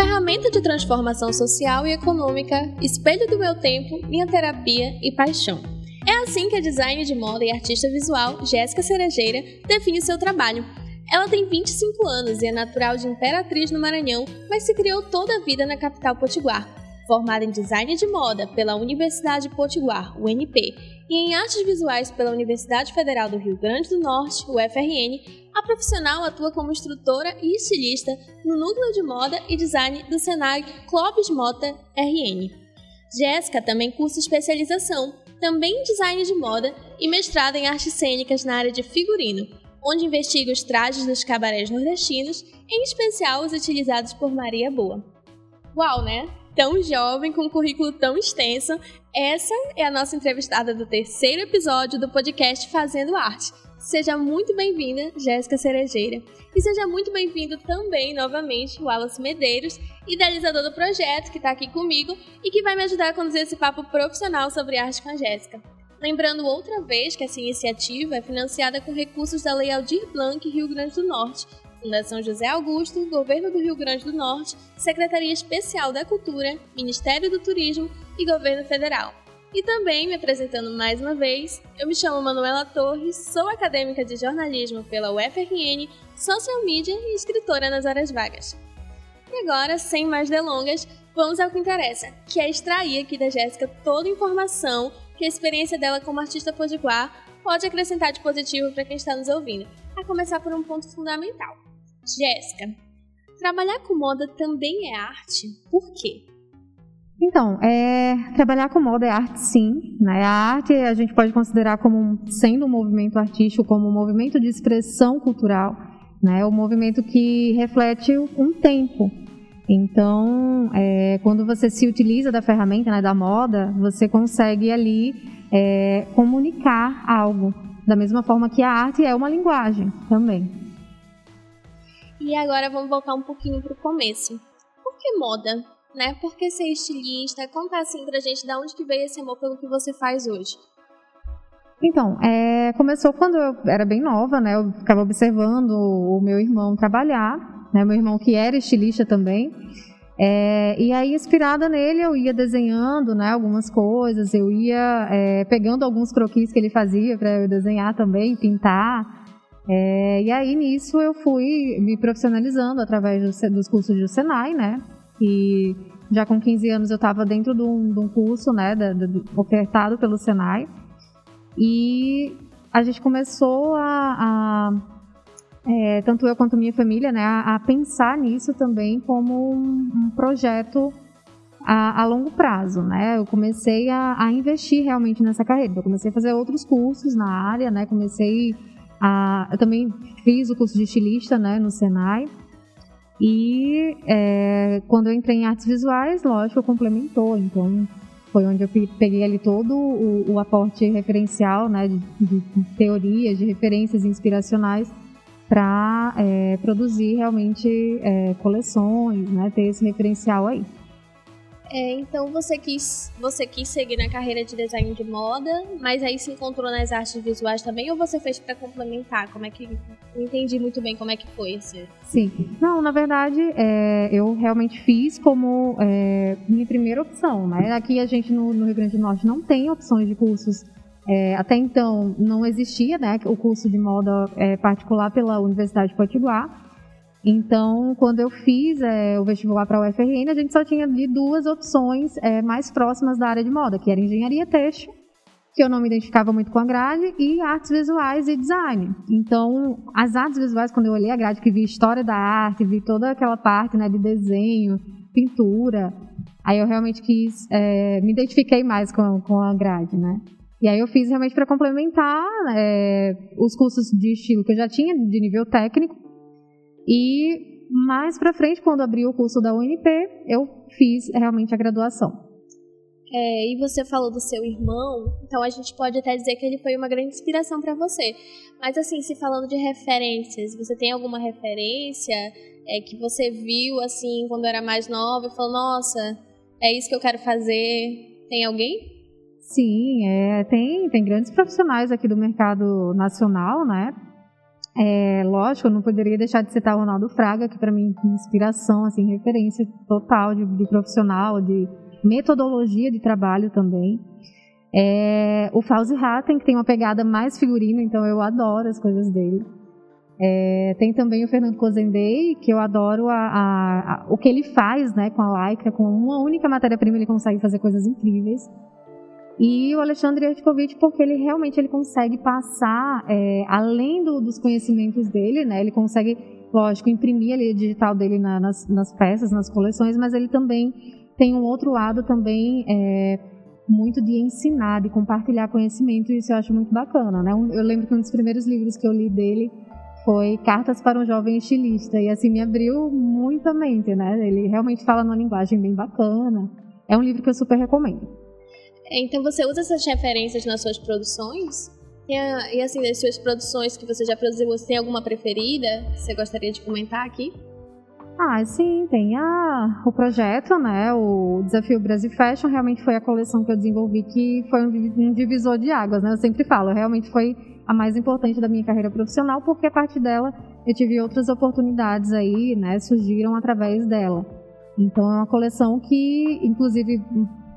ferramenta de transformação social e econômica, espelho do meu tempo, minha terapia e paixão. É assim que a designer de moda e artista visual Jéssica Cerejeira define seu trabalho. Ela tem 25 anos e é natural de Imperatriz, no Maranhão, mas se criou toda a vida na capital potiguar. Formada em design de moda pela Universidade Potiguar, UNP, e em artes visuais pela Universidade Federal do Rio Grande do Norte, UFRN, a profissional atua como instrutora e estilista no Núcleo de Moda e Design do Senai Clóvis Mota RN. Jéssica também cursa especialização, também em design de moda e mestrada em artes cênicas na área de figurino, onde investiga os trajes dos cabarés nordestinos, em especial os utilizados por Maria Boa. Uau, né? Tão jovem, com um currículo tão extenso, essa é a nossa entrevistada do terceiro episódio do podcast Fazendo Arte. Seja muito bem-vinda, Jéssica Cerejeira. E seja muito bem-vindo também, novamente, Wallace Medeiros, idealizador do projeto, que está aqui comigo e que vai me ajudar a conduzir esse papo profissional sobre arte com a Jéssica. Lembrando outra vez que essa iniciativa é financiada com recursos da Lei Aldir Blanc Rio Grande do Norte, Fundação José Augusto, Governo do Rio Grande do Norte, Secretaria Especial da Cultura, Ministério do Turismo e Governo Federal. E também, me apresentando mais uma vez, eu me chamo Manuela Torres, sou acadêmica de jornalismo pela UFRN, social media e escritora nas horas vagas. E agora, sem mais delongas, vamos ao que interessa, que é extrair aqui da Jéssica toda a informação que a experiência dela como artista potiguar pode acrescentar de positivo para quem está nos ouvindo, a começar por um ponto fundamental. Jéssica, trabalhar com moda também é arte? Por quê? Então, é, trabalhar com moda é arte, sim. Né? A arte a gente pode considerar como sendo um movimento artístico, como um movimento de expressão cultural, né? um movimento que reflete um tempo, então, é, quando você se utiliza da ferramenta né, da moda, você consegue ali é, comunicar algo, da mesma forma que a arte é uma linguagem também. E agora vamos voltar um pouquinho para o começo. Por que moda? Né? Por que ser estilista? Conta assim pra gente de onde que veio esse amor pelo que você faz hoje. Então, é, começou quando eu era bem nova, né? Eu ficava observando o meu irmão trabalhar né, meu irmão que era estilista também. É, e aí, inspirada nele, eu ia desenhando né, algumas coisas, eu ia é, pegando alguns croquis que ele fazia para eu desenhar também, pintar. É, e aí, nisso, eu fui me profissionalizando através do, dos cursos do Senai, né? E já com 15 anos eu estava dentro de um, de um, curso, né, ofertado pelo Senai. E a gente começou a, a é, tanto eu quanto minha família, né, a, a pensar nisso também como um, um projeto a, a, longo prazo, né? Eu comecei a, a, investir realmente nessa carreira. Eu comecei a fazer outros cursos na área, né? Comecei a, eu também fiz o curso de estilista, né, no Senai. E é, quando eu entrei em artes visuais, lógico, complementou. Então foi onde eu peguei ali todo o, o aporte referencial, né, de, de teorias, de referências inspiracionais para é, produzir realmente é, coleções, né, ter esse referencial aí. É, então você quis, você quis seguir na carreira de design de moda, mas aí se encontrou nas artes visuais também ou você fez para complementar? Como é que não entendi muito bem como é que foi esse? Sim, não, na verdade é, eu realmente fiz como é, minha primeira opção, né? Aqui a gente no, no Rio Grande do Norte não tem opções de cursos é, até então não existia né, o curso de moda é, particular pela Universidade de Potiguar. Então, quando eu fiz é, o vestibular para a UFRN, a gente só tinha de duas opções é, mais próximas da área de moda, que era engenharia têxtil, que eu não me identificava muito com a grade, e artes visuais e design. Então, as artes visuais, quando eu olhei a grade, que vi história da arte, vi toda aquela parte né, de desenho, pintura, aí eu realmente quis, é, me identifiquei mais com, com a grade, né? E aí eu fiz realmente para complementar é, os cursos de estilo que eu já tinha de nível técnico. E mais para frente, quando abri o curso da UNP, eu fiz realmente a graduação. É, e você falou do seu irmão, então a gente pode até dizer que ele foi uma grande inspiração para você. Mas assim, se falando de referências, você tem alguma referência é, que você viu assim quando era mais nova e falou, nossa, é isso que eu quero fazer? Tem alguém? Sim, é, tem, tem grandes profissionais aqui do mercado nacional, né? É, lógico, eu não poderia deixar de citar o Ronaldo Fraga, que para mim é inspiração, assim, referência total de, de, profissional, de metodologia de trabalho também. É, o Fauzi Hatten, que tem uma pegada mais figurino, então eu adoro as coisas dele. É, tem também o Fernando Cozendei, que eu adoro a, a, a, o que ele faz né, com a Lycra, com uma única matéria-prima ele consegue fazer coisas incríveis. E o Alexandre Ertkovic, porque ele realmente ele consegue passar, é, além do, dos conhecimentos dele, né, ele consegue, lógico, imprimir ali o digital dele na, nas, nas, peças, nas coleções, mas ele também tem um outro lado também é, muito de ensinar, de compartilhar conhecimento, e isso eu acho muito bacana. Né? Eu lembro que um dos primeiros livros que eu li dele foi Cartas para um Jovem Estilista, e assim me abriu muito a mente, né? Ele realmente fala numa linguagem bem bacana. É um livro que eu super recomendo. Então você usa essas referências nas suas produções? E, e assim, das suas produções que você já produziu, você tem alguma preferida que você gostaria de comentar aqui? Ah, sim, tem a, o projeto, né? O Desafio Brasil Fashion realmente foi a coleção que eu desenvolvi que foi um, divisor de águas, né? Eu sempre falo, realmente foi a mais importante da minha carreira profissional, porque a partir dela eu tive outras oportunidades aí, né? Surgiram através dela. Então é uma coleção que, inclusive,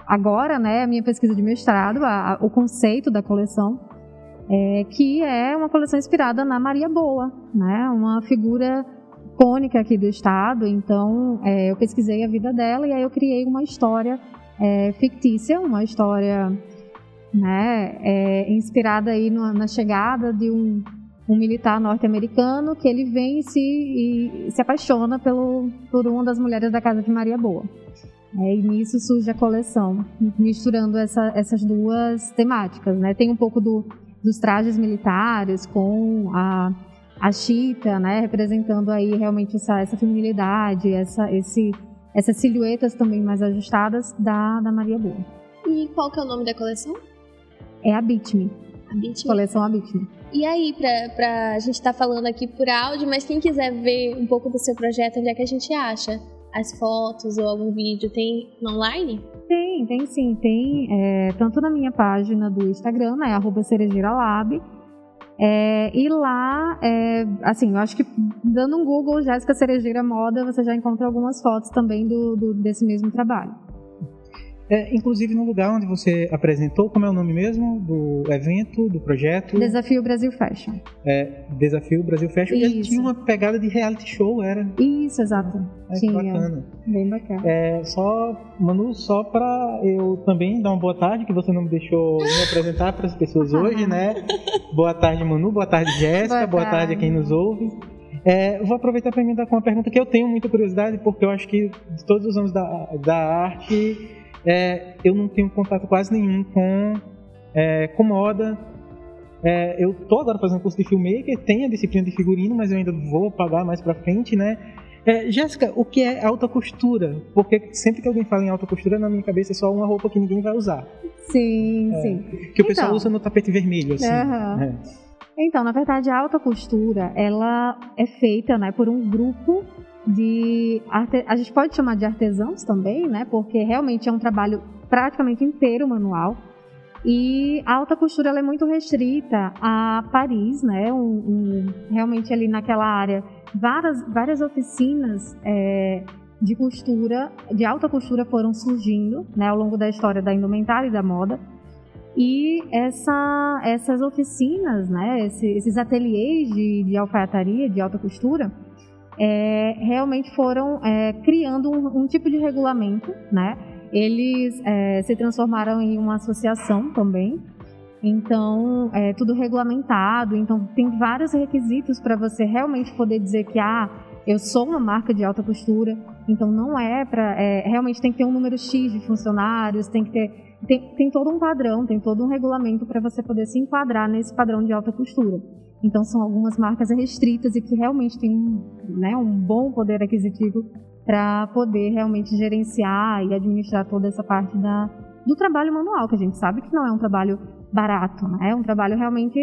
agora, né, minha pesquisa de mestrado, a, a, o conceito da coleção, é, que é uma coleção inspirada na Maria Boa, né, uma figura icônica aqui do estado. Então, é, eu pesquisei a vida dela e aí eu criei uma história é, fictícia, uma história né, é, inspirada aí na chegada de um, um militar norte-americano que ele vem e se, e se apaixona pelo, por uma das mulheres da casa de Maria Boa. É, e nisso surge a coleção, misturando essa, essas duas temáticas. Né? Tem um pouco do, dos trajes militares com a, a chita, né? representando aí realmente essa, essa feminilidade, essa, esse, essas silhuetas também mais ajustadas da, da Maria Boa. E qual que é o nome da coleção? É a Beat Me. A Beat Me. Coleção A Beat Me. E aí, pra, pra a gente estar tá falando aqui por áudio, mas quem quiser ver um pouco do seu projeto, onde é que a gente acha? As fotos ou algum vídeo tem online? Tem, tem sim. Tem é, tanto na minha página do Instagram, né, arroba cerejeiralab, é, e lá, é, assim, eu acho que dando um Google Jéssica Cerejeira Moda, você já encontra algumas fotos também do, do desse mesmo trabalho. É, inclusive no lugar onde você apresentou, como é o nome mesmo do evento, do projeto? Desafio Brasil Fashion. É, Desafio Brasil Fashion. Isso. Ele tinha uma pegada de reality show, era? Isso, exato. É, tinha. bacana. Bem bacana. É, só, Manu, só para eu também dar uma boa tarde, que você não me deixou me apresentar para as pessoas hoje, né? Boa tarde, Manu. Boa tarde, Jéssica. Boa, boa tarde. tarde a quem nos ouve. É, vou aproveitar para me dar com uma pergunta que eu tenho muita curiosidade, porque eu acho que de todos os anos da, da arte é, eu não tenho contato quase nenhum com, é, com moda. É, eu tô agora fazendo curso de filmmaker, tem a disciplina de figurino, mas eu ainda vou pagar mais pra frente, né? É, Jéssica, o que é alta costura? Porque sempre que alguém fala em alta costura, na minha cabeça é só uma roupa que ninguém vai usar. Sim, é, sim. Que o pessoal então, usa no tapete vermelho, assim. Uh -huh. Então, na verdade, a alta costura, ela é feita né, por um grupo de arte... a gente pode chamar de artesãos também, né? Porque realmente é um trabalho praticamente inteiro manual. E a alta costura é muito restrita a Paris, né? Um, um, realmente ali naquela área, várias, várias oficinas é, de costura, de alta costura foram surgindo, né? Ao longo da história da indumentária e da moda. E essa, essas oficinas, né? Esse, esses ateliês de, de alfaiataria, de alta costura, é, realmente foram é, criando um, um, tipo de regulamento, né? Eles é, se transformaram em uma associação também, então é tudo regulamentado, então tem vários requisitos para você realmente poder dizer que ah, eu sou uma marca de alta costura, então não é para é, realmente tem que ter um número x de funcionários, tem que ter tem, tem todo um padrão, tem todo um regulamento para você poder se enquadrar nesse padrão de alta costura. Então são algumas marcas restritas e que realmente têm né, um bom poder aquisitivo para poder realmente gerenciar e administrar toda essa parte da, do trabalho manual, que a gente sabe que não é um trabalho barato, né? é um trabalho realmente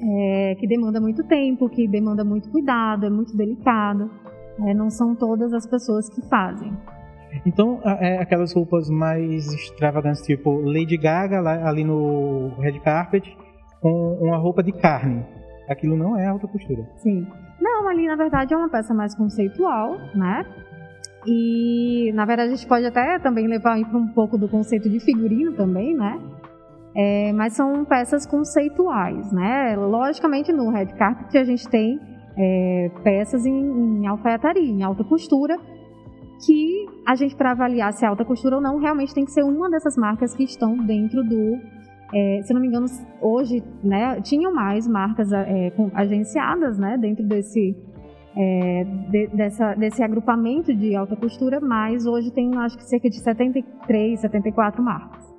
é, que demanda muito tempo, que demanda muito cuidado, é muito delicado. É, não são todas as pessoas que fazem. Então, é aquelas roupas mais extravagantes, tipo Lady Gaga lá, ali no Red Carpet, com uma roupa de carne. aquilo não é alta costura. Sim. Não, ali na verdade é uma peça mais conceitual, né? E na verdade a gente pode até também levar para um pouco do conceito de figurino também, né? É, mas são peças conceituais, né? Logicamente no red carpet a gente tem é, peças em, em alfaiataria, em alta costura, que a gente para avaliar se é alta costura ou não realmente tem que ser uma dessas marcas que estão dentro do é, se não me engano, hoje, né, tinham mais marcas é, agenciadas, né, dentro desse, é, de, dessa, desse agrupamento de alta costura, mas hoje tem, acho que, cerca de 73, 74 marcas.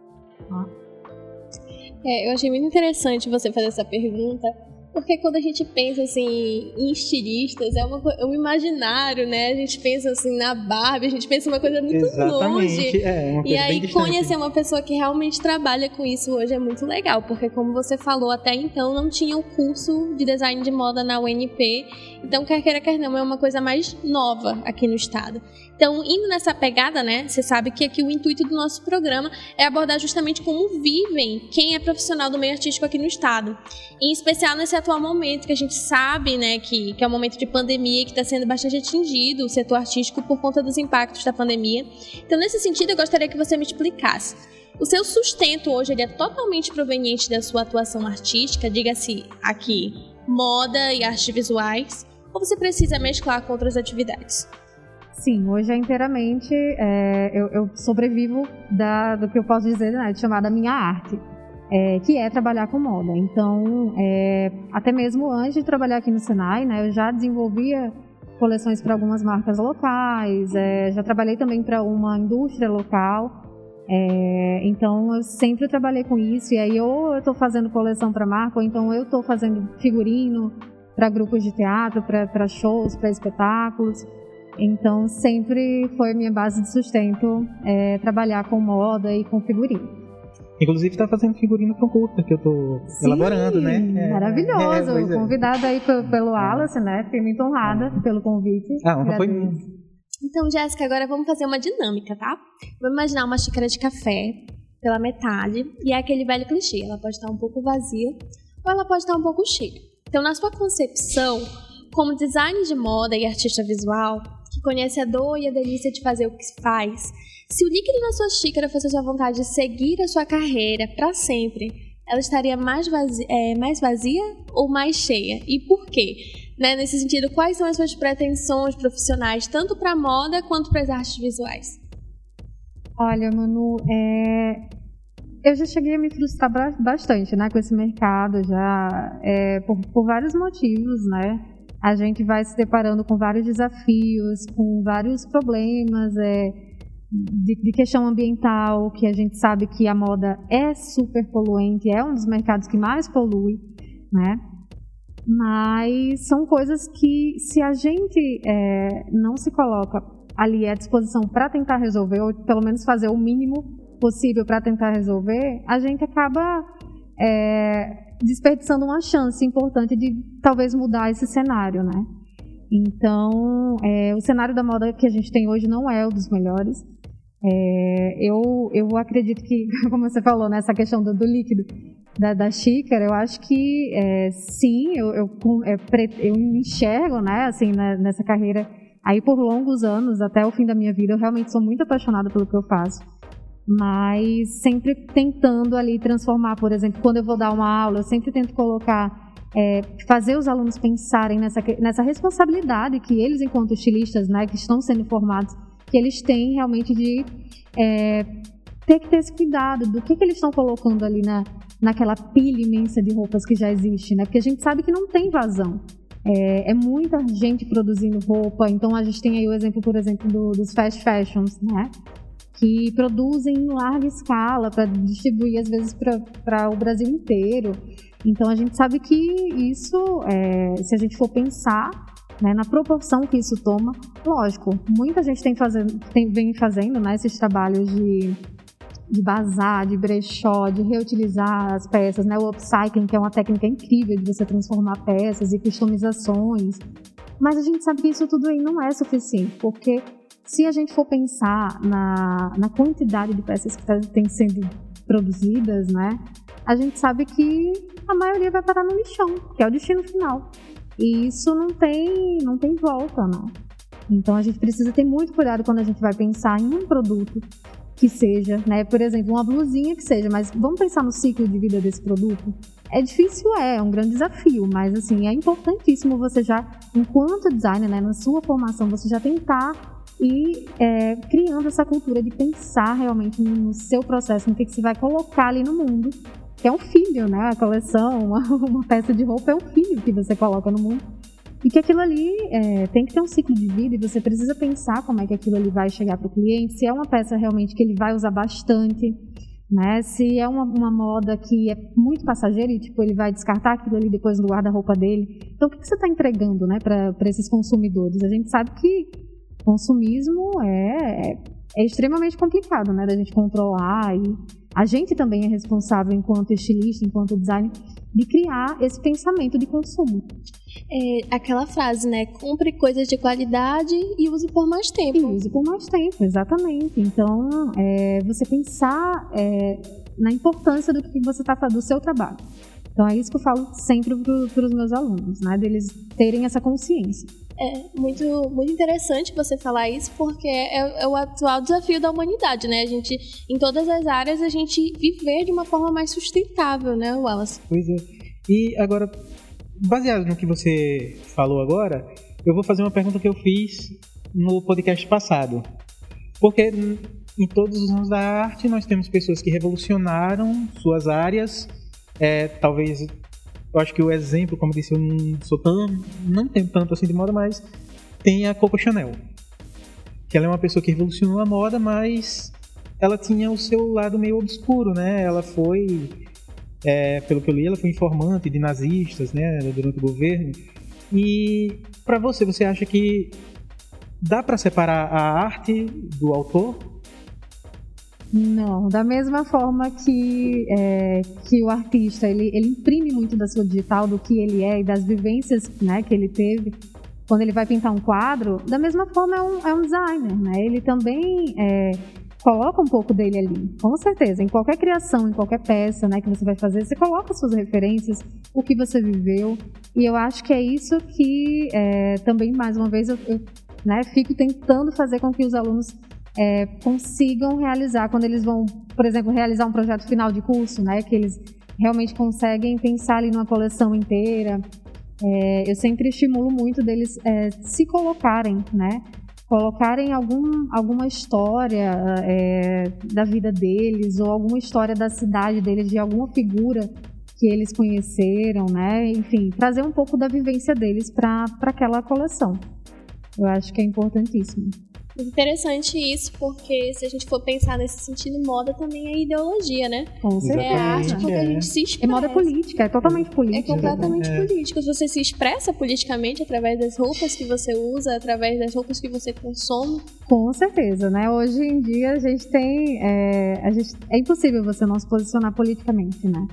É, eu achei muito interessante você fazer essa pergunta, porque quando a gente pensa assim em estilistas, é, uma, é um imaginário, né? A gente pensa assim na Barbie, a gente pensa uma coisa muito Exatamente. longe. É, uma coisa e aí conhecer uma pessoa que realmente trabalha com isso hoje é muito legal, porque como você falou, até então não tinha o curso de design de moda na UNP. Então, quer queira, quer não, é uma coisa mais nova aqui no estado. Então, indo nessa pegada, né? Você sabe que aqui o intuito do nosso programa é abordar justamente como vivem quem é profissional do meio artístico aqui no estado. Em especial nesse atual momento que a gente sabe, né, que, que é um momento de pandemia que está sendo bastante atingido o setor artístico por conta dos impactos da pandemia. Então, nesse sentido, eu gostaria que você me explicasse. O seu sustento hoje ele é totalmente proveniente da sua atuação artística, diga-se aqui, moda e artes visuais, ou você precisa mesclar com outras atividades? Sim, hoje é inteiramente. É, eu, eu, sobrevivo da, do que eu posso dizer, né, de minha arte, é, que é trabalhar com moda. Então, é, até mesmo antes de trabalhar aqui no Senai, né, eu já desenvolvia coleções para algumas marcas locais, é, já trabalhei também para uma indústria local. É, então, eu sempre trabalhei com isso. E aí, ou eu estou fazendo coleção para marca, ou então eu estou fazendo figurino para grupos de teatro, para shows, para espetáculos. Então, sempre foi minha base de sustento é, trabalhar com moda e com figurino. Inclusive está fazendo figurino para um curta que eu estou elaborando, né? É, maravilhoso. É, é. Convidada aí pelo, pelo Alice, né? Fiquei muito honrada pelo convite. Ah, honra foi minha. Então, Jéssica, agora vamos fazer uma dinâmica, tá? Vamos imaginar uma xícara de café pela metade e é aquele velho clichê. Ela pode estar um pouco vazia ou ela pode estar um pouco cheia. Então, na sua concepção, como design de moda e artista visual, que conhece a dor e a delícia de fazer o que faz, se o líquido na sua xícara fosse a sua vontade de seguir a sua carreira para sempre, ela estaria mais vazia, é, mais vazia ou mais cheia? E por quê? Né? Nesse sentido, quais são as suas pretensões profissionais, tanto para a moda quanto para as artes visuais? Olha, Manu, é... eu já cheguei a me frustrar bastante né, com esse mercado, já é, por, por vários motivos, né? A gente vai se deparando com vários desafios, com vários problemas, é, de, de, questão ambiental, que a gente sabe que a moda é super poluente, é um dos mercados que mais polui, né? Mas são coisas que, se a gente é, não se coloca ali à disposição para tentar resolver, ou pelo menos fazer o mínimo possível para tentar resolver, a gente acaba é, desperdiçando uma chance importante de talvez mudar esse cenário, né? Então, é, o cenário da moda que a gente tem hoje não é o dos melhores. É, eu, eu acredito que, como você falou, nessa né, questão do, do líquido da, da, xícara, eu acho que é, sim, eu, eu, é, eu, enxergo, né, assim, né, nessa carreira aí por longos anos, até o fim da minha vida, eu realmente sou muito apaixonada pelo que eu faço. Mas sempre tentando ali transformar, por exemplo, quando eu vou dar uma aula, eu sempre tento colocar é, fazer os alunos pensarem nessa, nessa responsabilidade que eles, enquanto estilistas, né, que estão sendo formados, que eles têm realmente de é, ter que ter esse cuidado do que, que eles estão colocando ali na, naquela pilha imensa de roupas que já existe, né? Porque a gente sabe que não tem vazão. É, é, muita gente produzindo roupa, então a gente tem aí o exemplo, por exemplo, do, dos fast fashions, né? Que produzem em larga escala para distribuir, às vezes, para o Brasil inteiro. Então a gente sabe que isso, é, se a gente for pensar, né, na proporção que isso toma. Lógico, muita gente tem, fazendo, tem vem fazendo né, esses trabalhos de, de bazar, de brechó, de reutilizar as peças, né, o upcycling, que é uma técnica incrível de você transformar peças e customizações. Mas a gente sabe que isso tudo aí não é suficiente, porque se a gente for pensar na, na quantidade de peças que tá, têm sido produzidas, né, a gente sabe que a maioria vai parar no lixão, que é o destino final. E isso não tem, não tem volta, não. Então a gente precisa ter muito cuidado quando a gente vai pensar em um produto que seja, né? Por exemplo, uma blusinha que seja, mas vamos pensar no ciclo de vida desse produto? É difícil, é, é um grande desafio, mas assim, é importantíssimo você já, enquanto designer, né, na sua formação, você já tentar e é, criando essa cultura de pensar realmente no seu processo, no que, que você vai colocar ali no mundo, que é um filho, né? A coleção, uma, uma peça de roupa é um filho que você coloca no mundo. E que aquilo ali é, tem que ter um ciclo de vida e você precisa pensar como é que aquilo ali vai chegar para o cliente, se é uma peça realmente que ele vai usar bastante, né? Se é uma, uma, moda que é muito passageira e tipo ele vai descartar aquilo ali depois no guarda-roupa dele. Então o que, que você está entregando, né, para esses consumidores? A gente sabe que consumismo é, é, é extremamente complicado, né, da gente controlar e a gente também é responsável enquanto estilista, enquanto designer, de criar esse pensamento de consumo. É aquela frase, né? Compre coisas de qualidade e use por mais tempo. E use por mais tempo, exatamente. Então, é, você pensar é, na importância do que você está fazendo, do seu trabalho. Então, é isso que eu falo sempre para os meus alunos, né? Deles terem essa consciência. É muito, muito interessante você falar isso, porque é, é, o atual desafio da humanidade, né? A gente, em todas as áreas, a gente viver de uma forma mais sustentável, né, Wallace? Pois é. E agora, baseado no que você falou agora, eu vou fazer uma pergunta que eu fiz no podcast passado. Porque em todos os anos da arte nós temos pessoas que revolucionaram suas áreas, é, talvez eu acho que o exemplo, como eu disse, eu não sou tão. não tenho tanto assim de moda, mas tem a Coco Chanel. Que ela é uma pessoa que revolucionou a moda, mas ela tinha o seu lado meio obscuro, né? Ela foi, é, pelo que eu li, ela foi informante de nazistas, né, durante o governo. E para você, você acha que dá para separar a arte do autor? Não, da mesma forma que, é, que o artista ele, ele imprime muito da sua digital, do que ele é e das vivências né, que ele teve quando ele vai pintar um quadro, da mesma forma é um, é um designer, né? Ele também é, coloca um pouco dele ali, com certeza. Em qualquer criação, em qualquer peça né, que você vai fazer, você coloca suas referências, o que você viveu. E eu acho que é isso que é, também, mais uma vez, eu, eu né, fico tentando fazer com que os alunos é, consigam realizar quando eles vão, por exemplo, realizar um projeto final de curso, né? Que eles realmente conseguem pensar ali numa coleção inteira. É, eu sempre estimulo muito deles é, se colocarem, né? Colocarem algum, alguma história é, da vida deles ou alguma história da cidade deles, de alguma figura que eles conheceram, né? Enfim, trazer um pouco da vivência deles para aquela coleção. Eu acho que é importantíssimo. Interessante isso, porque se a gente for pensar nesse sentido, moda também é ideologia, né? Com certeza. É arte porque é. a gente se expressa. É moda política, é totalmente política. É completamente é. política. Você se expressa politicamente através das roupas que você usa, através das roupas que você consome. Com certeza, né? Hoje em dia a gente tem. É, a gente, é impossível você não se posicionar politicamente, né?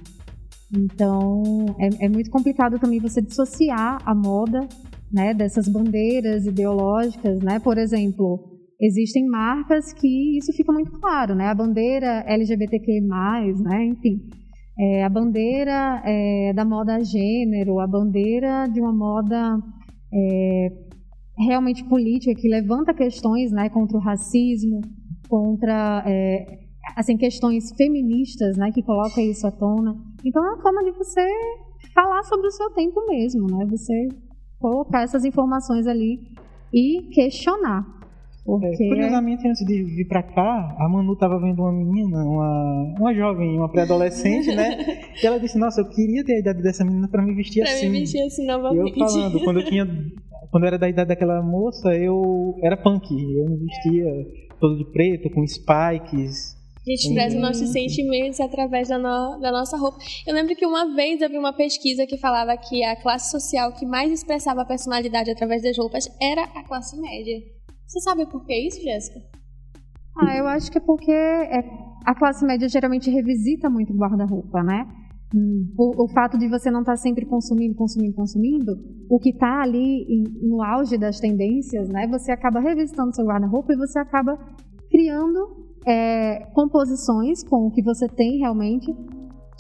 Então é, é muito complicado também você dissociar a moda né, dessas bandeiras ideológicas, né? Por exemplo, existem marcas que isso fica muito claro, né? A bandeira LGBTQ+, né? Enfim, é, a bandeira é, da moda gênero, a bandeira de uma moda é, realmente política que levanta questões, né, contra o racismo, contra é, assim questões feministas, né, que coloca isso à tona. Então é uma forma de você falar sobre o seu tempo mesmo, né? Você colocar essas informações ali e questionar. Porque... É, curiosamente, antes de vir pra cá, a Manu tava vendo uma menina, uma, uma jovem, uma pré-adolescente, né? e ela disse, nossa, eu queria ter a idade dessa menina para me vestir pra assim. Pra me vestir assim novamente. E eu falando, quando eu tinha... Quando eu era da idade daquela moça, eu era punk. Eu me vestia todo de preto, com spikes, a gente expressa os nossos sentimentos através da, no, da nossa roupa. Eu lembro que uma vez eu vi uma pesquisa que falava que a classe social que mais expressava a personalidade através das roupas era a classe média. Você sabe por que isso, Jéssica? Ah, eu acho que é porque é, a classe média geralmente revisita muito o guarda-roupa, né? O, o, fato de você não estar tá sempre consumindo, consumindo, consumindo, o que está ali em, no auge das tendências, né? Você acaba revisitando seu guarda-roupa e você acaba criando é, composições com o que você tem realmente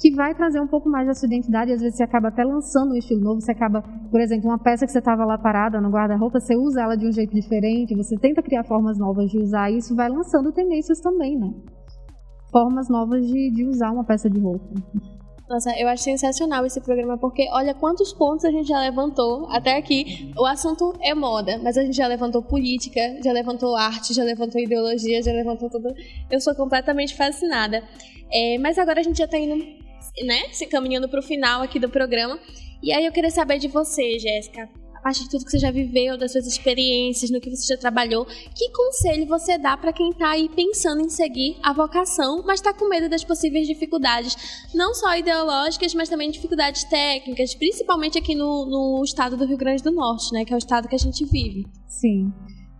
que vai trazer um pouco mais da sua identidade. Às vezes você acaba até lançando um estilo novo. Você acaba, por exemplo, uma peça que você estava lá parada no guarda-roupa, você usa ela de um jeito diferente, você tenta criar formas novas de usar, e isso vai lançando tendências também, né? Formas novas de, de usar uma peça de roupa. Nossa, eu acho sensacional esse programa, porque olha quantos pontos a gente já levantou até aqui. O assunto é moda, mas a gente já levantou política, já levantou arte, já levantou ideologia, já levantou tudo. Eu sou completamente fascinada. É, mas agora a gente já está indo, né, se caminhando o final aqui do programa. E aí eu queria saber de você, Jéssica a partir de tudo que você já viveu, das suas experiências, no que você já trabalhou, que conselho você dá para quem está aí pensando em seguir a vocação, mas está com medo das possíveis dificuldades, não só ideológicas, mas também dificuldades técnicas, principalmente aqui no, no estado do Rio Grande do Norte, né, que é o estado que a gente vive? Sim.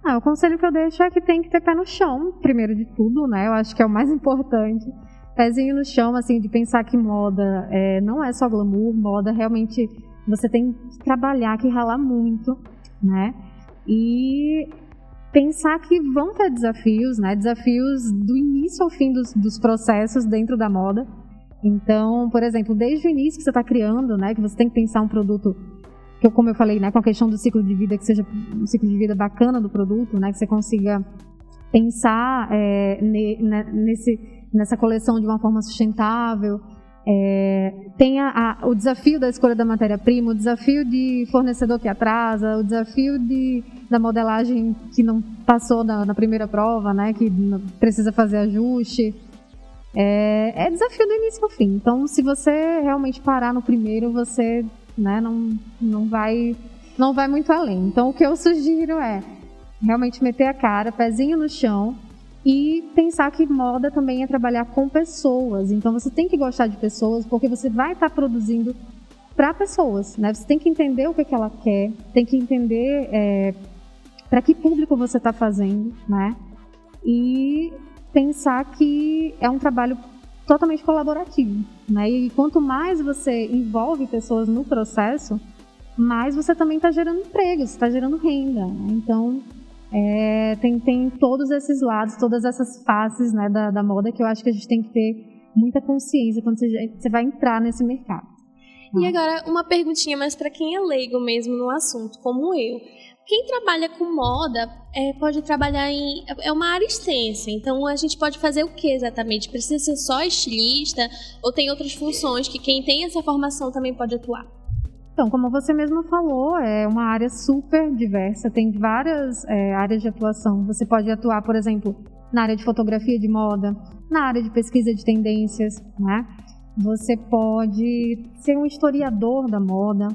Ah, o conselho que eu deixo é que tem que ter pé no chão, primeiro de tudo, né? Eu acho que é o mais importante. Pezinho no chão, assim, de pensar que moda é, não é só glamour, moda realmente você tem que trabalhar, que ralar muito, né? E pensar que vão ter desafios, né? Desafios do início ao fim dos, dos processos dentro da moda. Então, por exemplo, desde o início que você está criando, né? Que você tem que pensar um produto que, como eu falei, né? Com a questão do ciclo de vida, que seja um ciclo de vida bacana do produto, né? Que você consiga pensar é, nesse, nessa coleção de uma forma sustentável, é, tem a, a, o desafio da escolha da matéria-prima, o desafio de fornecedor que atrasa, o desafio de, da modelagem que não passou na, na primeira prova, né, que precisa fazer ajuste. É, é, desafio do início ao fim. Então, se você realmente parar no primeiro, você né, não, não, vai, não vai muito além. Então, o que eu sugiro é realmente meter a cara, pezinho no chão, e pensar que moda também é trabalhar com pessoas. Então você tem que gostar de pessoas porque você vai estar produzindo para pessoas, né? Você tem que entender o que, que ela quer, tem que entender é, para que público você está fazendo, né? E pensar que é um trabalho totalmente colaborativo, né? E quanto mais você envolve pessoas no processo, mais você também está gerando empregos, está gerando renda. Né? Então é, tem, tem todos esses lados, todas essas faces né, da, da moda que eu acho que a gente tem que ter muita consciência quando você, você vai entrar nesse mercado. E agora, uma perguntinha mais para quem é leigo mesmo no assunto, como eu. Quem trabalha com moda é, pode trabalhar em. É uma área extensa, então a gente pode fazer o que exatamente? Precisa ser só estilista ou tem outras funções que quem tem essa formação também pode atuar? Então, como você mesma falou, é uma área super diversa, tem várias é, áreas de atuação. Você pode atuar, por exemplo, na área de fotografia de moda, na área de pesquisa de tendências, né? Você pode ser um historiador da moda,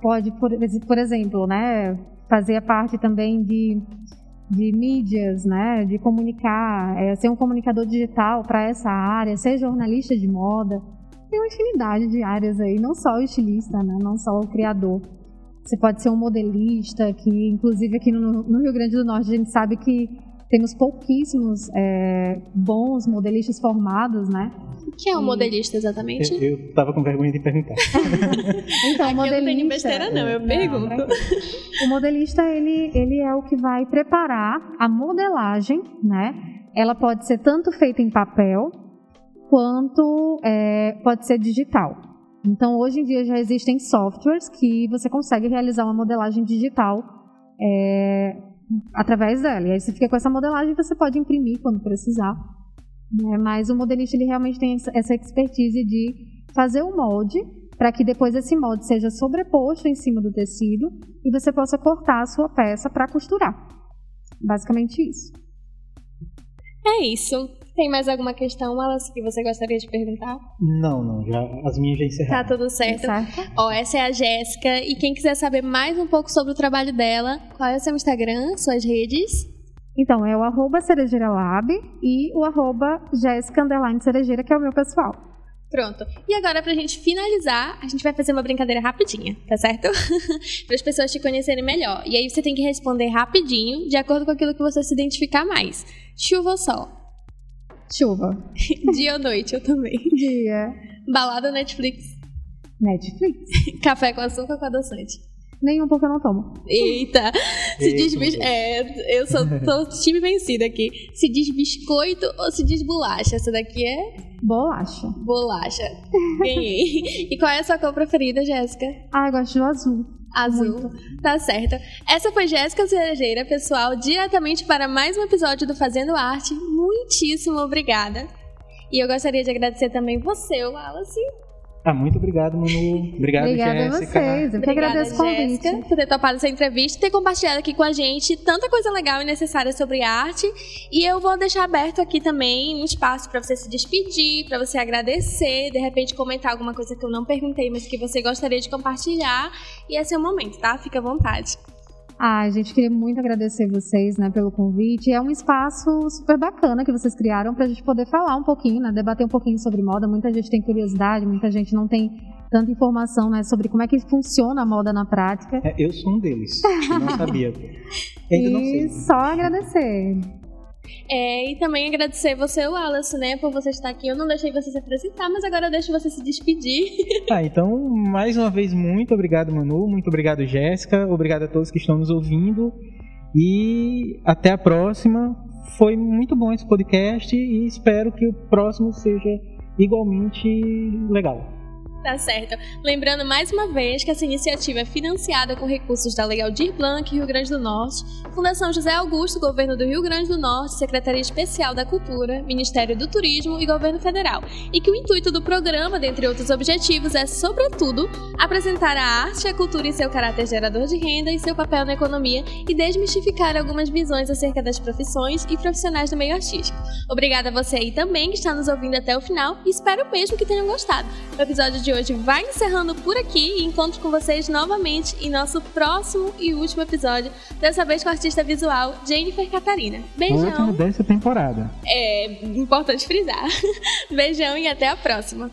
pode, por, por exemplo, né, fazer a parte também de, de mídias, né, de comunicar, é, ser um comunicador digital para essa área, ser jornalista de moda tem uma infinidade de áreas aí, não só o estilista, né? não só o criador. Você pode ser um modelista, que inclusive aqui no, no Rio Grande do Norte a gente sabe que temos pouquíssimos é, bons modelistas formados, né? O que é um modelista exatamente? Eu, eu tava com vergonha de perguntar. então, Aqui modelista. Eu não tenho besteira, não, eu pergunto. Não, o modelista, ele, ele é o que vai preparar a modelagem, né? Ela pode ser tanto feita em papel, quanto é, pode ser digital. Então, hoje em dia já existem softwares que você consegue realizar uma modelagem digital é, através dela. E aí você fica com essa modelagem você pode imprimir quando precisar. Né? Mas o modelista ele realmente tem essa expertise de fazer um molde para que depois esse molde seja sobreposto em cima do tecido e você possa cortar a sua peça para costurar. Basicamente isso. É isso. Tem mais alguma questão, Alice, que você gostaria de perguntar? Não, não, já, as minhas já encerraram. Tá tudo certo. certo. Ó, essa é a Jéssica, e quem quiser saber mais um pouco sobre o trabalho dela, qual é o seu Instagram, suas redes? Então, é o arroba cerejeiralab e o arroba Jéssica Cerejeira, que é o meu pessoal. Pronto. E agora, pra gente finalizar, a gente vai fazer uma brincadeira rapidinha, tá certo? para as pessoas te conhecerem melhor. E aí você tem que responder rapidinho, de acordo com aquilo que você se identificar mais. Chuva ou sol? Chuva. Dia ou noite, eu também. Dia. Balada Netflix. Netflix. Café com açúcar ou com adoçante? Nenhum, porque eu não tomo. Eita, se Eita, diz bis... É, eu sou tô time vencida aqui. Se diz biscoito ou se diz bolacha? Essa daqui é Bolacha. bolacha. Ganhei. e qual é a sua cor preferida, Jéssica? Ah, eu gosto do azul. Azul. Tá certo. Essa foi Jéssica Cerejeira, pessoal, diretamente para mais um episódio do Fazendo Arte. Muitíssimo obrigada. E eu gostaria de agradecer também você, Wallace. Ah, muito obrigado, Manu. Obrigado, Obrigada a Jéssica. vocês. Eu que Obrigada, agradeço o convite. Jéssica, por ter topado essa entrevista e ter compartilhado aqui com a gente tanta coisa legal e necessária sobre arte. E eu vou deixar aberto aqui também um espaço para você se despedir, para você agradecer, de repente comentar alguma coisa que eu não perguntei, mas que você gostaria de compartilhar. E esse é o momento, tá? Fica à vontade. Ah, gente, queria muito agradecer vocês, né, pelo convite. É um espaço super bacana que vocês criaram pra gente poder falar um pouquinho, né, debater um pouquinho sobre moda. Muita gente tem curiosidade, muita gente não tem tanta informação, né, sobre como é que funciona a moda na prática. É, eu sou um deles. Eu não sabia. Ainda não e sei. só agradecer. É, e também agradecer você, Wallace, né, por você estar aqui. Eu não deixei você se apresentar, mas agora eu deixo você se despedir. Tá, então, mais uma vez, muito obrigado, Manu. Muito obrigado, Jéssica. Obrigado a todos que estão nos ouvindo. E até a próxima. Foi muito bom esse podcast e espero que o próximo seja igualmente legal. Tá certo. Lembrando mais uma vez que essa iniciativa é financiada com recursos da Lei Aldir Blanc, Rio Grande do Norte, Fundação José Augusto, Governo do Rio Grande do Norte, Secretaria Especial da Cultura, Ministério do Turismo e Governo Federal. E que o intuito do programa, dentre outros objetivos, é, sobretudo, apresentar a arte e a cultura em seu caráter gerador de renda e seu papel na economia e desmistificar algumas visões acerca das profissões e profissionais do meio artístico. Obrigada a você aí também que está nos ouvindo até o final e espero mesmo que tenham gostado. O episódio de hoje vai encerrando por aqui e encontro com vocês novamente em nosso próximo e último episódio, dessa vez com a artista visual Jennifer Catarina. Beijão! Último dessa temporada. É importante frisar. Beijão e até a próxima!